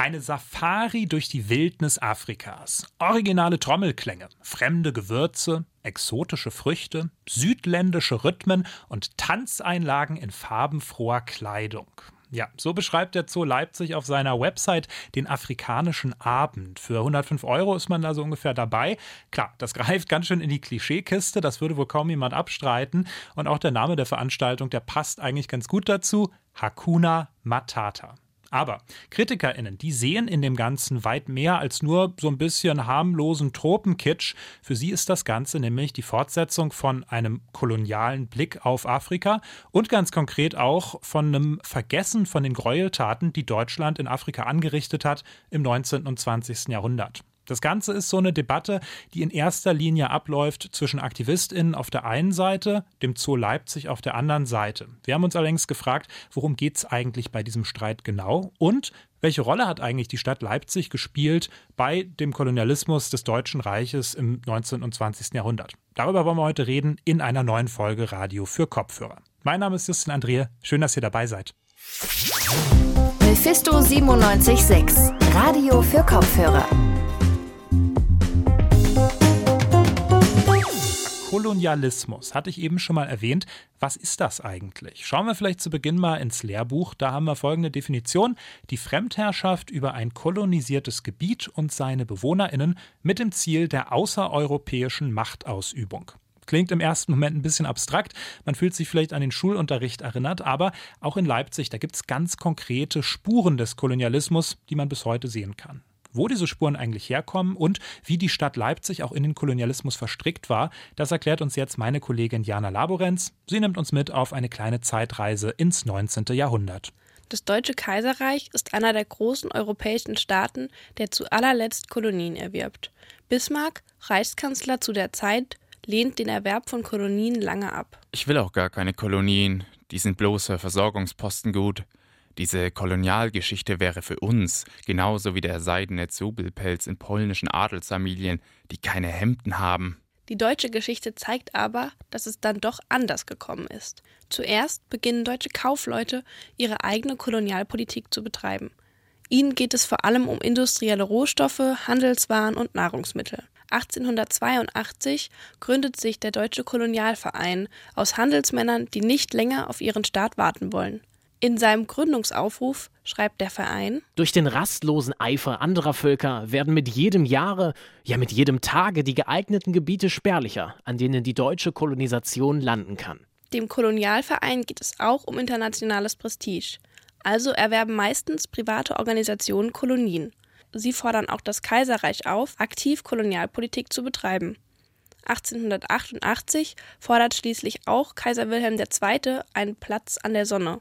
Eine Safari durch die Wildnis Afrikas. Originale Trommelklänge, fremde Gewürze, exotische Früchte, südländische Rhythmen und Tanzeinlagen in farbenfroher Kleidung. Ja, so beschreibt der Zoo Leipzig auf seiner Website den afrikanischen Abend. Für 105 Euro ist man da so ungefähr dabei. Klar, das greift ganz schön in die Klischeekiste, das würde wohl kaum jemand abstreiten. Und auch der Name der Veranstaltung, der passt eigentlich ganz gut dazu. Hakuna Matata. Aber KritikerInnen, die sehen in dem Ganzen weit mehr als nur so ein bisschen harmlosen Tropenkitsch. Für sie ist das Ganze nämlich die Fortsetzung von einem kolonialen Blick auf Afrika und ganz konkret auch von einem Vergessen von den Gräueltaten, die Deutschland in Afrika angerichtet hat im 19. und 20. Jahrhundert. Das Ganze ist so eine Debatte, die in erster Linie abläuft zwischen AktivistInnen auf der einen Seite, dem Zoo Leipzig auf der anderen Seite. Wir haben uns allerdings gefragt, worum geht es eigentlich bei diesem Streit genau und welche Rolle hat eigentlich die Stadt Leipzig gespielt bei dem Kolonialismus des Deutschen Reiches im 19. und 20. Jahrhundert? Darüber wollen wir heute reden in einer neuen Folge Radio für Kopfhörer. Mein Name ist Justin Andrea. Schön, dass ihr dabei seid. Mephisto 976, Radio für Kopfhörer. Kolonialismus hatte ich eben schon mal erwähnt. Was ist das eigentlich? Schauen wir vielleicht zu Beginn mal ins Lehrbuch. Da haben wir folgende Definition. Die Fremdherrschaft über ein kolonisiertes Gebiet und seine BewohnerInnen mit dem Ziel der außereuropäischen Machtausübung. Klingt im ersten Moment ein bisschen abstrakt. Man fühlt sich vielleicht an den Schulunterricht erinnert, aber auch in Leipzig, da gibt es ganz konkrete Spuren des Kolonialismus, die man bis heute sehen kann. Wo diese Spuren eigentlich herkommen und wie die Stadt Leipzig auch in den Kolonialismus verstrickt war, das erklärt uns jetzt meine Kollegin Jana Laborenz. Sie nimmt uns mit auf eine kleine Zeitreise ins 19. Jahrhundert. Das Deutsche Kaiserreich ist einer der großen europäischen Staaten, der zu allerletzt Kolonien erwirbt. Bismarck, Reichskanzler zu der Zeit, lehnt den Erwerb von Kolonien lange ab. Ich will auch gar keine Kolonien, die sind bloße Versorgungsposten gut. Diese Kolonialgeschichte wäre für uns genauso wie der seidene Zobelpelz in polnischen Adelsfamilien, die keine Hemden haben. Die deutsche Geschichte zeigt aber, dass es dann doch anders gekommen ist. Zuerst beginnen deutsche Kaufleute, ihre eigene Kolonialpolitik zu betreiben. Ihnen geht es vor allem um industrielle Rohstoffe, Handelswaren und Nahrungsmittel. 1882 gründet sich der Deutsche Kolonialverein aus Handelsmännern, die nicht länger auf ihren Staat warten wollen. In seinem Gründungsaufruf schreibt der Verein Durch den rastlosen Eifer anderer Völker werden mit jedem Jahre, ja mit jedem Tage die geeigneten Gebiete spärlicher, an denen die deutsche Kolonisation landen kann. Dem Kolonialverein geht es auch um internationales Prestige. Also erwerben meistens private Organisationen Kolonien. Sie fordern auch das Kaiserreich auf, aktiv Kolonialpolitik zu betreiben. 1888 fordert schließlich auch Kaiser Wilhelm II. einen Platz an der Sonne.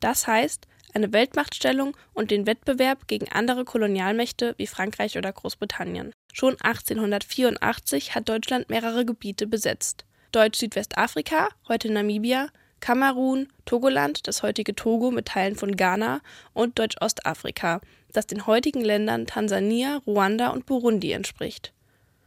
Das heißt, eine Weltmachtstellung und den Wettbewerb gegen andere Kolonialmächte wie Frankreich oder Großbritannien. Schon 1884 hat Deutschland mehrere Gebiete besetzt. Deutsch-Südwestafrika, heute Namibia, Kamerun, Togoland, das heutige Togo mit Teilen von Ghana und Deutsch-Ostafrika, das den heutigen Ländern Tansania, Ruanda und Burundi entspricht.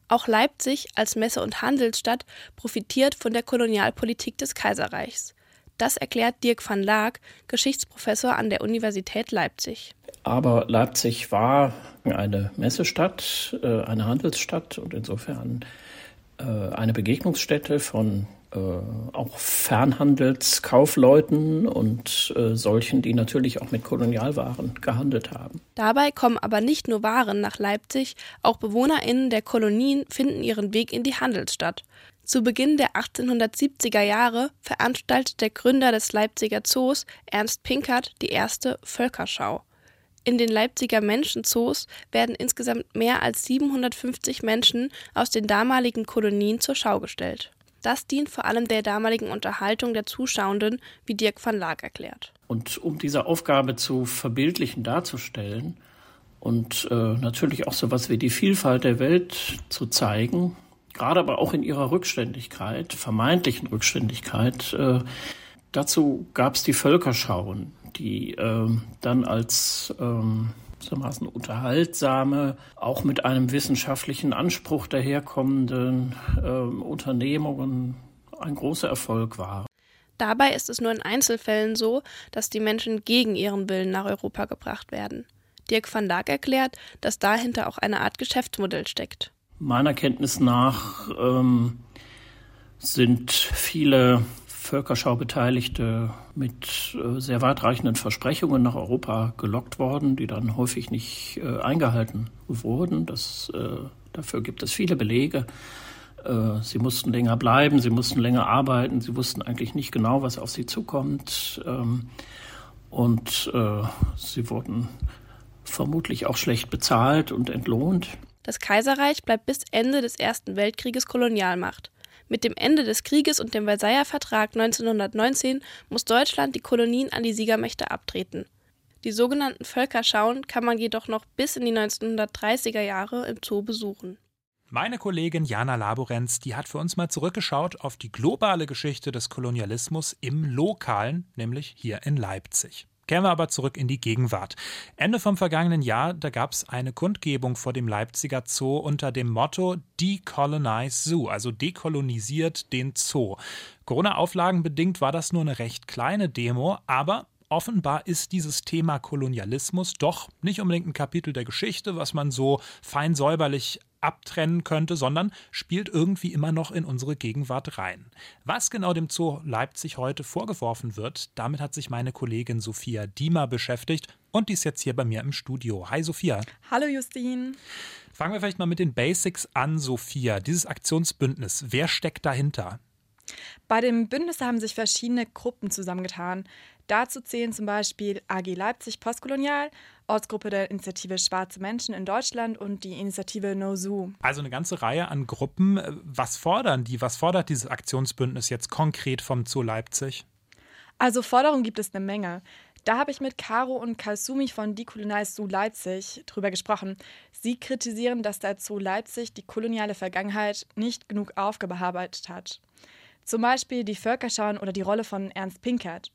Auch Leipzig als Messe- und Handelsstadt profitiert von der Kolonialpolitik des Kaiserreichs. Das erklärt Dirk van Laak, Geschichtsprofessor an der Universität Leipzig. Aber Leipzig war eine Messestadt, äh, eine Handelsstadt und insofern äh, eine Begegnungsstätte von äh, auch Fernhandelskaufleuten und solchen, die natürlich auch mit Kolonialwaren gehandelt haben. Dabei kommen aber nicht nur Waren nach Leipzig, auch BewohnerInnen der Kolonien finden ihren Weg in die Handelsstadt. Zu Beginn der 1870er Jahre veranstaltet der Gründer des Leipziger Zoos, Ernst Pinkert, die erste Völkerschau. In den Leipziger Menschenzoos werden insgesamt mehr als 750 Menschen aus den damaligen Kolonien zur Schau gestellt. Das dient vor allem der damaligen Unterhaltung der Zuschauenden, wie Dirk van Laak erklärt. Und um diese Aufgabe zu verbildlichen, darzustellen und äh, natürlich auch so etwas wie die Vielfalt der Welt zu zeigen, gerade aber auch in ihrer Rückständigkeit, vermeintlichen Rückständigkeit. Äh, dazu gab es die Völkerschauen, die äh, dann als ähm, gewissermaßen unterhaltsame, auch mit einem wissenschaftlichen Anspruch daherkommenden äh, Unternehmungen ein großer Erfolg waren. Dabei ist es nur in Einzelfällen so, dass die Menschen gegen ihren Willen nach Europa gebracht werden. Dirk van Laak erklärt, dass dahinter auch eine Art Geschäftsmodell steckt. Meiner Kenntnis nach ähm, sind viele Völkerschaubeteiligte mit äh, sehr weitreichenden Versprechungen nach Europa gelockt worden, die dann häufig nicht äh, eingehalten wurden. Das, äh, dafür gibt es viele Belege. Äh, sie mussten länger bleiben, sie mussten länger arbeiten, sie wussten eigentlich nicht genau, was auf sie zukommt. Ähm, und äh, sie wurden vermutlich auch schlecht bezahlt und entlohnt. Das Kaiserreich bleibt bis Ende des Ersten Weltkrieges Kolonialmacht. Mit dem Ende des Krieges und dem Versailler Vertrag 1919 muss Deutschland die Kolonien an die Siegermächte abtreten. Die sogenannten Völkerschauen kann man jedoch noch bis in die 1930er Jahre im Zoo besuchen. Meine Kollegin Jana Laborenz, die hat für uns mal zurückgeschaut auf die globale Geschichte des Kolonialismus im Lokalen, nämlich hier in Leipzig. Kehren wir aber zurück in die Gegenwart. Ende vom vergangenen Jahr, da gab es eine Kundgebung vor dem Leipziger Zoo unter dem Motto Decolonize Zoo, also dekolonisiert den Zoo. Corona-Auflagen bedingt war das nur eine recht kleine Demo, aber offenbar ist dieses Thema Kolonialismus doch nicht unbedingt ein Kapitel der Geschichte, was man so fein säuberlich abtrennen könnte, sondern spielt irgendwie immer noch in unsere Gegenwart rein. Was genau dem Zoo Leipzig heute vorgeworfen wird, damit hat sich meine Kollegin Sophia Diemer beschäftigt und die ist jetzt hier bei mir im Studio. Hi Sophia. Hallo Justin. Fangen wir vielleicht mal mit den Basics an, Sophia. Dieses Aktionsbündnis, wer steckt dahinter? Bei dem Bündnis haben sich verschiedene Gruppen zusammengetan. Dazu zählen zum Beispiel AG Leipzig Postkolonial, Ortsgruppe der Initiative Schwarze Menschen in Deutschland und die Initiative No Zoo. Also eine ganze Reihe an Gruppen. Was fordern die? Was fordert dieses Aktionsbündnis jetzt konkret vom Zoo Leipzig? Also Forderungen gibt es eine Menge. Da habe ich mit Caro und Kalsumi von Decolonize Zoo Leipzig drüber gesprochen. Sie kritisieren, dass der Zoo Leipzig die koloniale Vergangenheit nicht genug aufgearbeitet hat. Zum Beispiel die Völkerschauen oder die Rolle von Ernst Pinkert.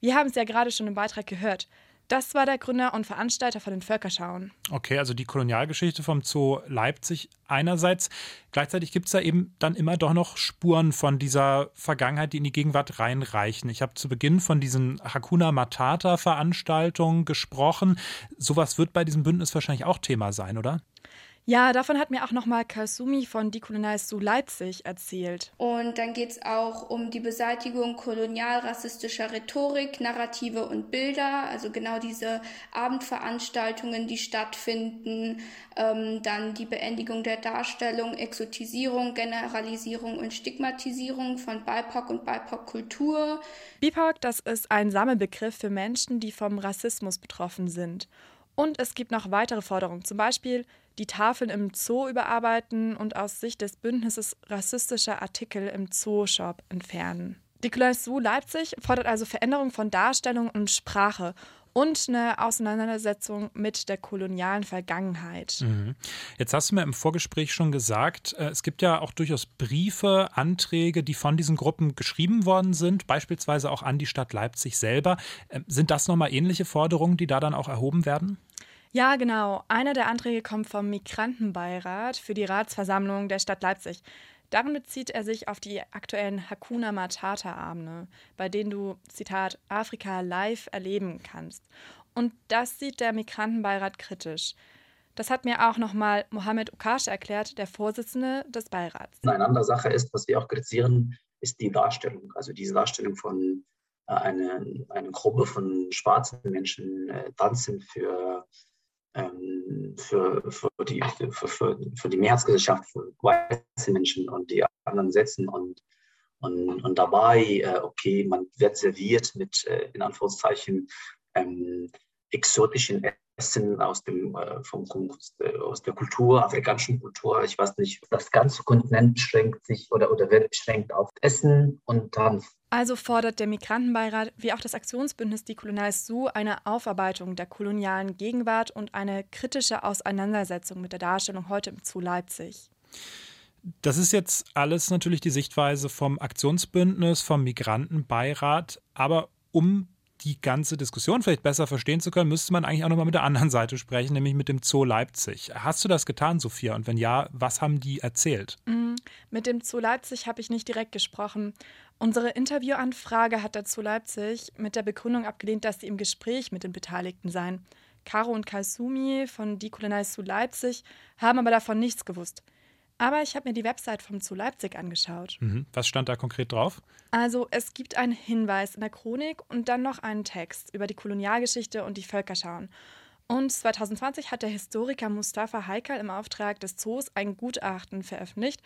Wir haben es ja gerade schon im Beitrag gehört. Das war der Gründer und Veranstalter von den Völkerschauen. Okay, also die Kolonialgeschichte vom Zoo Leipzig einerseits. Gleichzeitig gibt es da eben dann immer doch noch Spuren von dieser Vergangenheit, die in die Gegenwart reinreichen. Ich habe zu Beginn von diesen Hakuna Matata-Veranstaltungen gesprochen. Sowas wird bei diesem Bündnis wahrscheinlich auch Thema sein, oder? Ja, davon hat mir auch nochmal Kasumi von Decolonize zu Leipzig erzählt. Und dann geht es auch um die Beseitigung kolonialrassistischer Rhetorik, Narrative und Bilder, also genau diese Abendveranstaltungen, die stattfinden, ähm, dann die Beendigung der Darstellung, Exotisierung, Generalisierung und Stigmatisierung von BIPOC und BIPOC-Kultur. BIPOC, das ist ein Sammelbegriff für Menschen, die vom Rassismus betroffen sind. Und es gibt noch weitere Forderungen, zum Beispiel die Tafeln im Zoo überarbeiten und aus Sicht des Bündnisses rassistische Artikel im Zoo-Shop entfernen. Die Zoo Leipzig fordert also Veränderung von Darstellung und Sprache und eine Auseinandersetzung mit der kolonialen Vergangenheit. Mhm. Jetzt hast du mir im Vorgespräch schon gesagt, äh, es gibt ja auch durchaus Briefe, Anträge, die von diesen Gruppen geschrieben worden sind, beispielsweise auch an die Stadt Leipzig selber. Ähm, sind das nochmal ähnliche Forderungen, die da dann auch erhoben werden? Ja, genau. Einer der Anträge kommt vom Migrantenbeirat für die Ratsversammlung der Stadt Leipzig. Darin bezieht er sich auf die aktuellen Hakuna Matata-Abende, bei denen du, Zitat, Afrika live erleben kannst. Und das sieht der Migrantenbeirat kritisch. Das hat mir auch nochmal Mohamed Ukash erklärt, der Vorsitzende des Beirats. Eine andere Sache ist, was wir auch kritisieren, ist die Darstellung. Also diese Darstellung von äh, einer eine Gruppe von schwarzen Menschen äh, tanzen für für, für, die, für, für, für die Mehrheitsgesellschaft, für weiße Menschen und die anderen setzen und, und, und dabei, äh, okay, man wird serviert mit, äh, in Anführungszeichen, ähm, exotischen Essen aus, dem, äh, vom, äh, aus der Kultur, afrikanischen Kultur. Ich weiß nicht, das ganze Kontinent beschränkt sich oder, oder wird beschränkt auf Essen und Tanz. Also fordert der Migrantenbeirat wie auch das Aktionsbündnis Die Kolonials Su eine Aufarbeitung der kolonialen Gegenwart und eine kritische Auseinandersetzung mit der Darstellung heute im Zoo Leipzig. Das ist jetzt alles natürlich die Sichtweise vom Aktionsbündnis, vom Migrantenbeirat. Aber um die ganze Diskussion vielleicht besser verstehen zu können, müsste man eigentlich auch nochmal mit der anderen Seite sprechen, nämlich mit dem Zoo Leipzig. Hast du das getan, Sophia? Und wenn ja, was haben die erzählt? Mm, mit dem Zoo Leipzig habe ich nicht direkt gesprochen. Unsere Interviewanfrage hat der Zoo Leipzig mit der Begründung abgelehnt, dass sie im Gespräch mit den Beteiligten seien. Caro und Kalsumi von Die Kulinai zu Leipzig haben aber davon nichts gewusst. Aber ich habe mir die Website vom Zoo Leipzig angeschaut. Mhm. Was stand da konkret drauf? Also es gibt einen Hinweis in der Chronik und dann noch einen Text über die Kolonialgeschichte und die Völkerschauen. Und 2020 hat der Historiker Mustafa Haikal im Auftrag des Zoos ein Gutachten veröffentlicht,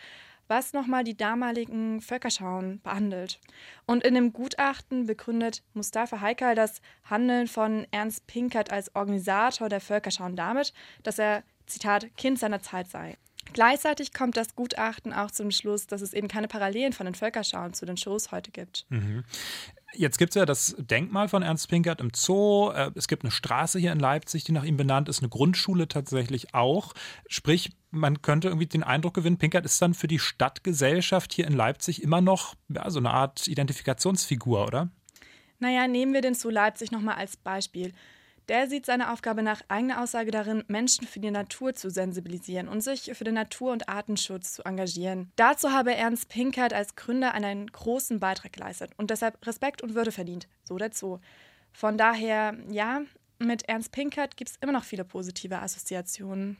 was nochmal die damaligen Völkerschauen behandelt. Und in dem Gutachten begründet Mustafa Haikal das Handeln von Ernst Pinkert als Organisator der Völkerschauen damit, dass er, Zitat, Kind seiner Zeit sei. Gleichzeitig kommt das Gutachten auch zum Schluss, dass es eben keine Parallelen von den Völkerschauen zu den Shows heute gibt. Mhm. Jetzt gibt es ja das Denkmal von Ernst Pinkert im Zoo. Äh, es gibt eine Straße hier in Leipzig, die nach ihm benannt ist, eine Grundschule tatsächlich auch. Sprich, man könnte irgendwie den Eindruck gewinnen, Pinkert ist dann für die Stadtgesellschaft hier in Leipzig immer noch ja, so eine Art Identifikationsfigur, oder? Naja, nehmen wir den Zoo Leipzig nochmal als Beispiel. Der sieht seine Aufgabe nach eigener Aussage darin, Menschen für die Natur zu sensibilisieren und sich für den Natur- und Artenschutz zu engagieren. Dazu habe Ernst Pinkert als Gründer einen großen Beitrag geleistet und deshalb Respekt und Würde verdient, so Zoo. Von daher, ja, mit Ernst Pinkert gibt es immer noch viele positive Assoziationen.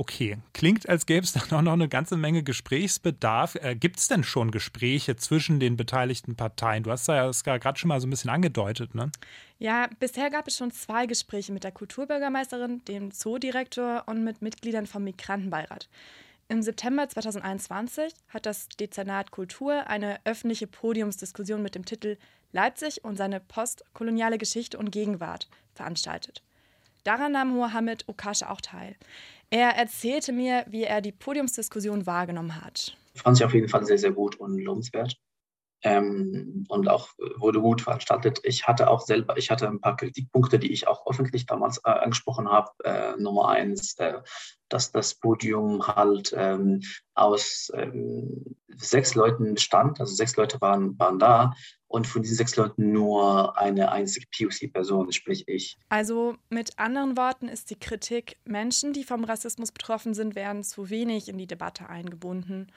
Okay, klingt, als gäbe es da noch eine ganze Menge Gesprächsbedarf. Äh, Gibt es denn schon Gespräche zwischen den beteiligten Parteien? Du hast ja gerade schon mal so ein bisschen angedeutet, ne? Ja, bisher gab es schon zwei Gespräche mit der Kulturbürgermeisterin, dem Zoodirektor und mit Mitgliedern vom Migrantenbeirat. Im September 2021 hat das Dezernat Kultur eine öffentliche Podiumsdiskussion mit dem Titel Leipzig und seine postkoloniale Geschichte und Gegenwart veranstaltet. Daran nahm Mohammed Okasha auch teil. Er erzählte mir, wie er die Podiumsdiskussion wahrgenommen hat. Ich fand sie auf jeden Fall sehr, sehr gut und lohnenswert. Ähm, und auch wurde gut veranstaltet. Ich hatte auch selber, ich hatte ein paar Kritikpunkte, die ich auch öffentlich damals äh, angesprochen habe. Äh, Nummer eins, äh, dass das Podium halt ähm, aus ähm, sechs Leuten bestand, also sechs Leute waren, waren da und von diesen sechs Leuten nur eine einzige POC-Person, sprich ich. Also mit anderen Worten ist die Kritik, Menschen, die vom Rassismus betroffen sind, werden zu wenig in die Debatte eingebunden.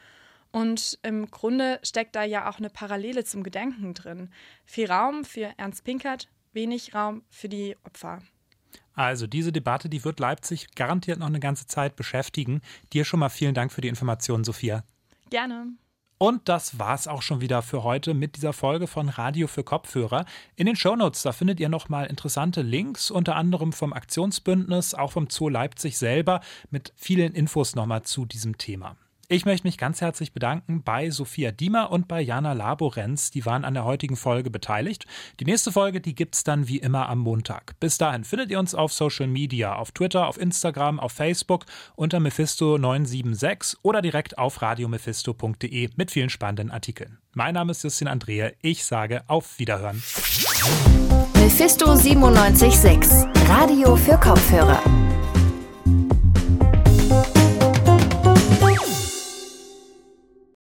Und im Grunde steckt da ja auch eine Parallele zum Gedenken drin. Viel Raum für Ernst Pinkert, wenig Raum für die Opfer. Also diese Debatte, die wird Leipzig garantiert noch eine ganze Zeit beschäftigen. Dir schon mal vielen Dank für die Informationen, Sophia. Gerne. Und das war's auch schon wieder für heute mit dieser Folge von Radio für Kopfhörer. In den Shownotes, da findet ihr nochmal interessante Links, unter anderem vom Aktionsbündnis, auch vom Zoo Leipzig selber, mit vielen Infos nochmal zu diesem Thema. Ich möchte mich ganz herzlich bedanken bei Sophia Diemer und bei Jana Laborenz. Die waren an der heutigen Folge beteiligt. Die nächste Folge, die gibt's dann wie immer am Montag. Bis dahin findet ihr uns auf Social Media, auf Twitter, auf Instagram, auf Facebook unter Mephisto976 oder direkt auf radiomephisto.de mit vielen spannenden Artikeln. Mein Name ist Justin Andrea. Ich sage auf Wiederhören. Mephisto 976, Radio für Kopfhörer.